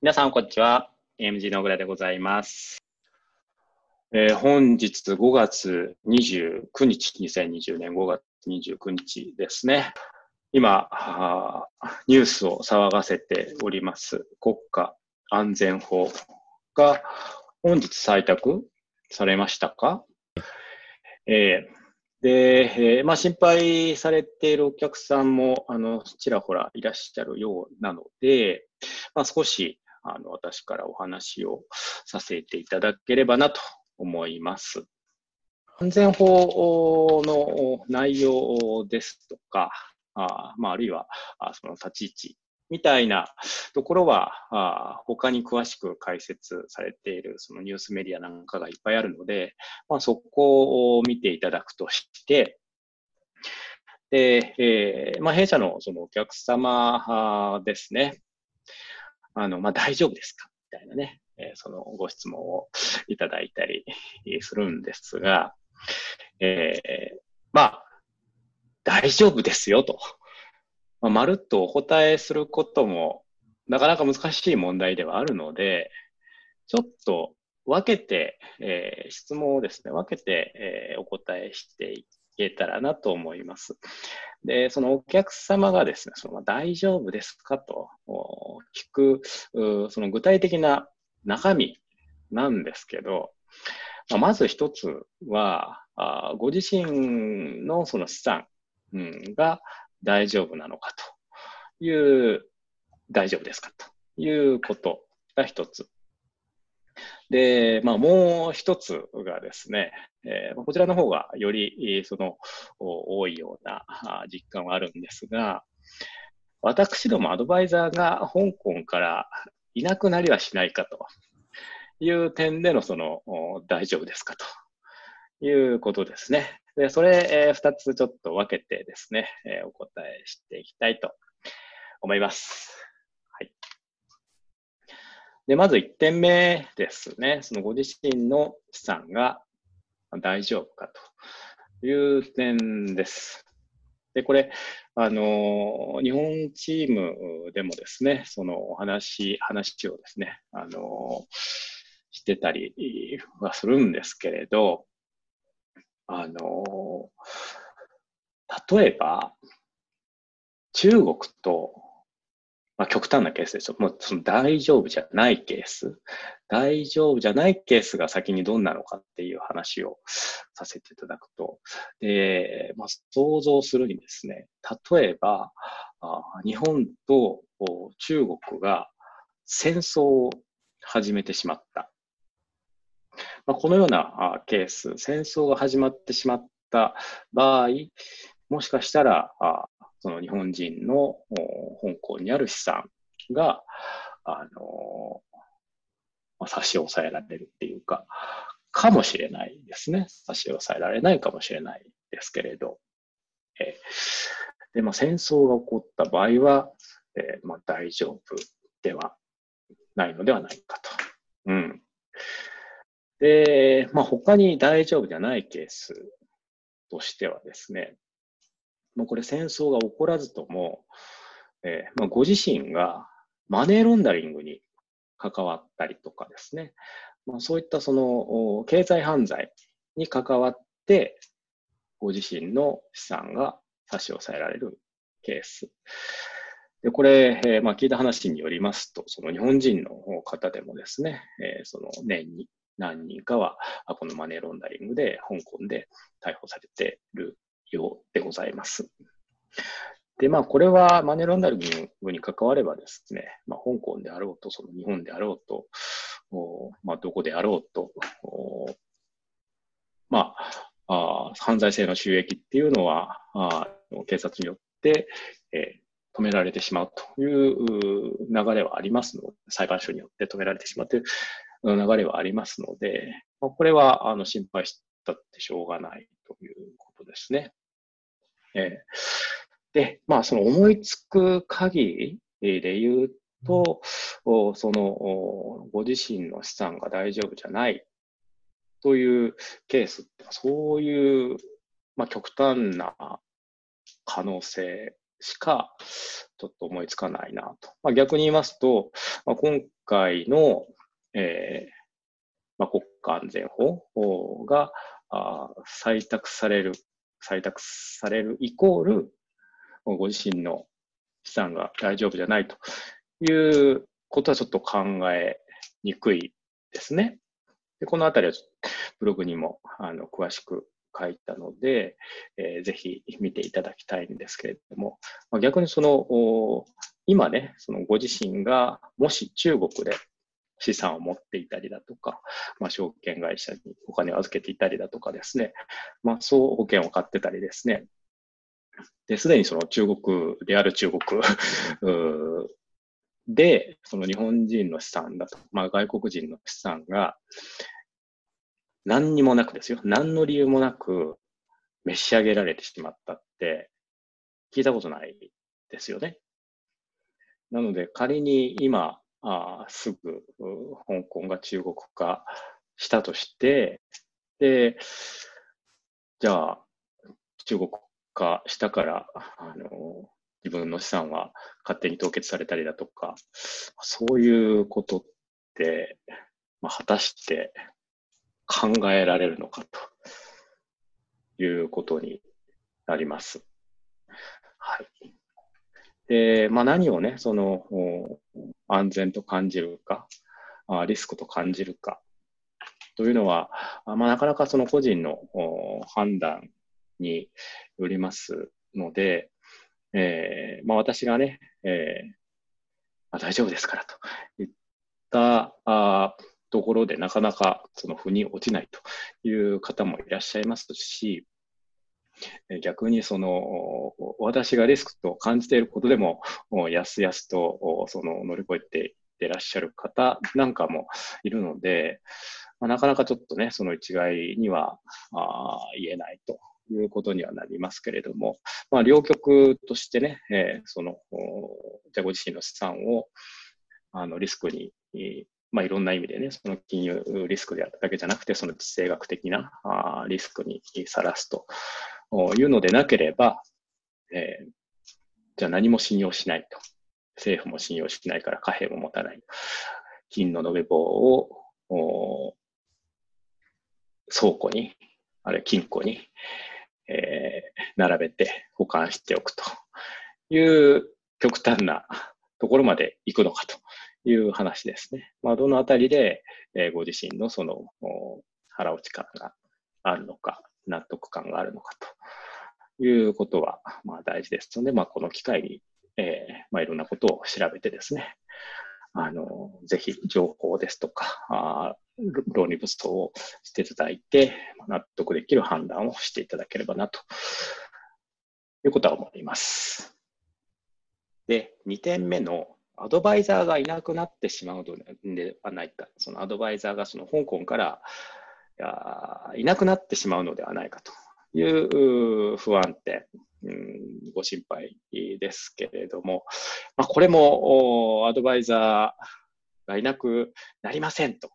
皆さん、こんにちは。MG の小倉でございます。えー本日5月29日、2020年5月29日ですね。今、ニュースを騒がせております国家安全法が本日採択されましたか？えーで、えーまあ、心配されているお客さんも、あの、ちらほらいらっしゃるようなので、まあ、少し、あの、私からお話をさせていただければなと思います。安全法の内容ですとか、あまあ、あるいは、あその立ち位置みたいなところは、あ他に詳しく解説されているそのニュースメディアなんかがいっぱいあるので、まあ、そこを見ていただくとして、で、えーまあ、弊社のそのお客様ですね、あの、まあ、大丈夫ですか？みたいなね、えーそのご質問をいただいたりするんですが、えーまあ、大丈夫ですよと。まあ、まるっとお答えすることも、なかなか難しい問題ではあるので、ちょっと分けて、えー質問をですね、分けて、えーお答えしていけたらなと思います。で、そのお客様がですね、その大丈夫ですかと聞く、その具体的な中身なんですけど、ままず一つは、あご自身のその資産、が大丈夫なのかという、大丈夫ですかということが一つ。で、まあ、もう一つがですね、えーこちらの方がより、その、多いような実感はあるんですが、私どもアドバイザーが香港からいなくなりはしないかという点でのその、大丈夫ですかということですね。で、それ、えー二つちょっと分けてですね、えーお答えしていきたいと思います。で、まず1点目ですね。そのご自身の資産が大丈夫かという点です。で、これ、あの、日本チームでもですね、そのお話、話をですね、あの、してたりはするんですけれど、あの、例えば、中国と、まあ、極端なケースですよ。もうその大丈夫じゃないケース。大丈夫じゃないケースが先にどんなのかっていう話をさせていただくと、で、まあ、想像するにですね、例えば、あ日本と中国が戦争を始めてしまった。まあ、このようなあケース、戦争が始まってしまった場合、もしかしたら、その日本人の香港にある資産が、あのまあ差し押さえられるっていうか、かもしれないですね。差し押さえられないかもしれないですけれど。えーで、まあ、戦争が起こった場合は、えーまあ、大丈夫ではないのではないかと。うん。で、まあ、他に大丈夫じゃないケースとしてはですね、もうこれ戦争が起こらずとも、えーまあ、ご自身がマネーロンダリングに関わったりとかですね、まあ、そういったその経済犯罪に関わって、ご自身の資産が差し押さえられるケース。で、これ、えーまあ、聞いた話によりますと、その日本人の方でもですね、えーその年に何人かは、このマネーロンダリングで香港で逮捕されているようでございます。で、まあ、これはマネーロンダリングに関わればですね、まあ、香港であろうと、その日本であろうと、おまあ、どこであろうと、おまあ、あ犯罪性の収益っていうのは、あ警察によって、えー止められてしまうという流れはありますので、裁判所によって止められてしまうという流れはありますので、ま、これはあの心配したってしょうがないということですね。えーで、まあ、その思いつく限りで言うと、おそのおご自身の資産が大丈夫じゃない。というケースって、そういう、まあ、極端な可能性しか、ちょっと思いつかないなと。まあ、逆に言いますと、まあ、今回の、えーまあ、国家安全法があ採択される、採択されるイコール、ご自身の資産が大丈夫じゃないということはちょっと考えにくいですね。でこのあたりはブログにもあの詳しく書いたので、えー、ぜひ見ていただきたいんですけれども、まあ、逆にその、今ね、そのご自身がもし中国で資産を持っていたりだとか、まあ、証券会社にお金を預けていたりだとかですね、まあ、そう保険を買ってたりですね、で、すでにその中国、リアル中国 で、その日本人の資産だと、まあ、外国人の資産が、何にもなくですよ。何の理由もなく召し上げられてしまったって聞いたことないですよね。なので仮に今あすぐ香港が中国化したとして、で、じゃあ中国化したから、あの、自分の資産は勝手に凍結されたりだとか、そういうことって、まあ、果たして考えられるのかということになります。はい。で、まあ、何をね、その安全と感じるか、リスクと感じるかというのは、まあ、なかなかその個人の判断によりますので、えーまあ、私がね、えーまあ、大丈夫ですからと言ったあところでなかなかその腑に落ちないという方もいらっしゃいますし、逆にその私がリスクと感じていることでも、やすやすとその乗り越えていってらっしゃる方なんかもいるので、まあ、なかなかちょっとね、その一概にはあ言えないということにはなりますけれども、まあ、両極としてね、えー、その、じゃご自身の資産をあのリスクにまあ、いろんな意味でね、その金融リスクであっただけじゃなくて、その地政学的なあリスクにさらすと。いうのでなければ、えー、じゃあ何も信用しないと。政府も信用しないから貨幣も持たない。金の延べ棒を倉庫に、あるいは金庫に、えー、並べて保管しておくという極端なところまで行くのかという話ですね。まあ、どのあたりで、えー、ご自身のその腹落ち感があるのか、納得感があるのかということは、まあ、大事ですので、まあ、この機会に、えーまあ、いろんなことを調べてですね、あのぜひ情報ですとか、あ論理武装をしていただいて、納得できる判断をしていただければなということは思います。で、2点目のアドバイザーがいなくなってしまうのではないか、そのアドバイザーがその香港からいなくなってしまうのではないかという不安点、うん、ご心配ですけれども、まあ、これもアドバイザーがいなくなりませんと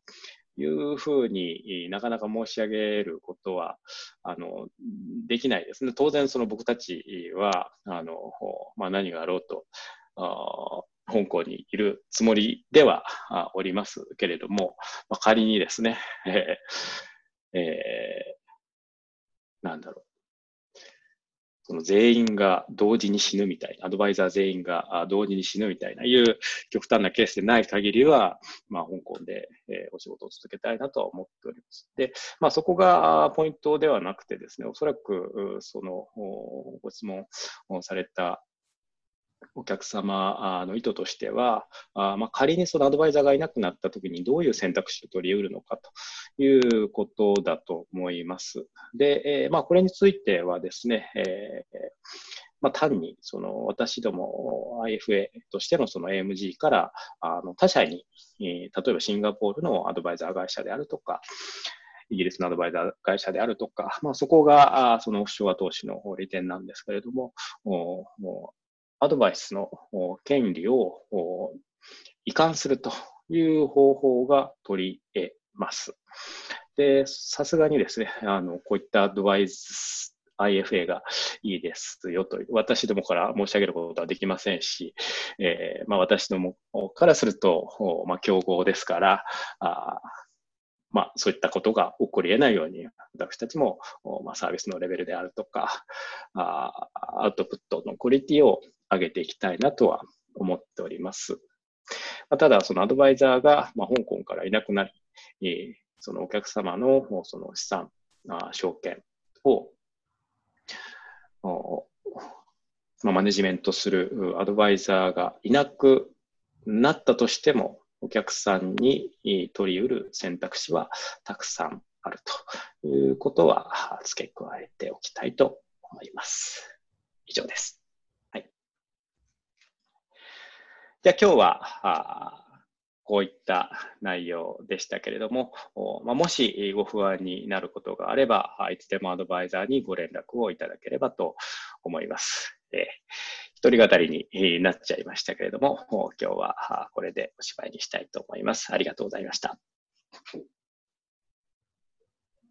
いうふうになかなか申し上げることはあのできないですね。当然その僕たちはあの、まあ、何があろうとあ香港にいるつもりではおりますけれども、まあ、仮にですね、えーえー、なんだろう。その全員が同時に死ぬみたいな、アドバイザー全員が同時に死ぬみたいな、いう極端なケースでない限りは、まあ、香港で、え、お仕事を続けたいなとは思っております。で、まあ、そこがポイントではなくてですね、おそらく、その、ご質問されたお客様の意図としては、あまあ、仮にそのアドバイザーがいなくなったときにどういう選択肢を取り得るのかということだと思います。で、えー、まあ、これについてはですね、えーまあ、単にその私ども IFA としてのその AMG からあの他社に、えー、例えばシンガポールのアドバイザー会社であるとか、イギリスのアドバイザー会社であるとか、まあ、そこがそのオフショア投資の利点なんですけれども、アドバイスの権利を移管するという方法が取り得ます。で、さすがにですね、あの、こういったアドバイス、IFA がいいですよという、私どもから申し上げることはできませんし、えー、まあ、私どもからすると、まあ、競合ですから、あまあ、そういったことが起こり得ないように、私たちも、まあ、サービスのレベルであるとかあ、アウトプットのクオリティを上げていきたいなとは思っております。ま、ただ、そのアドバイザーが、ま、香港からいなくなり、そのお客様のその資産、あ証券を、ま、マネジメントするアドバイザーがいなくなったとしても、お客さんに取り得る選択肢はたくさんあるということは付け加えておきたいと思います。以上です。はい。じゃあ今日は、こういった内容でしたけれども、ま、もしご不安になることがあれば、いつでもアドバイザーにご連絡をいただければと思います。えー一人語りになっちゃいましたけれども、今日はこれでおしまいにしたいと思います。ありがとうございました。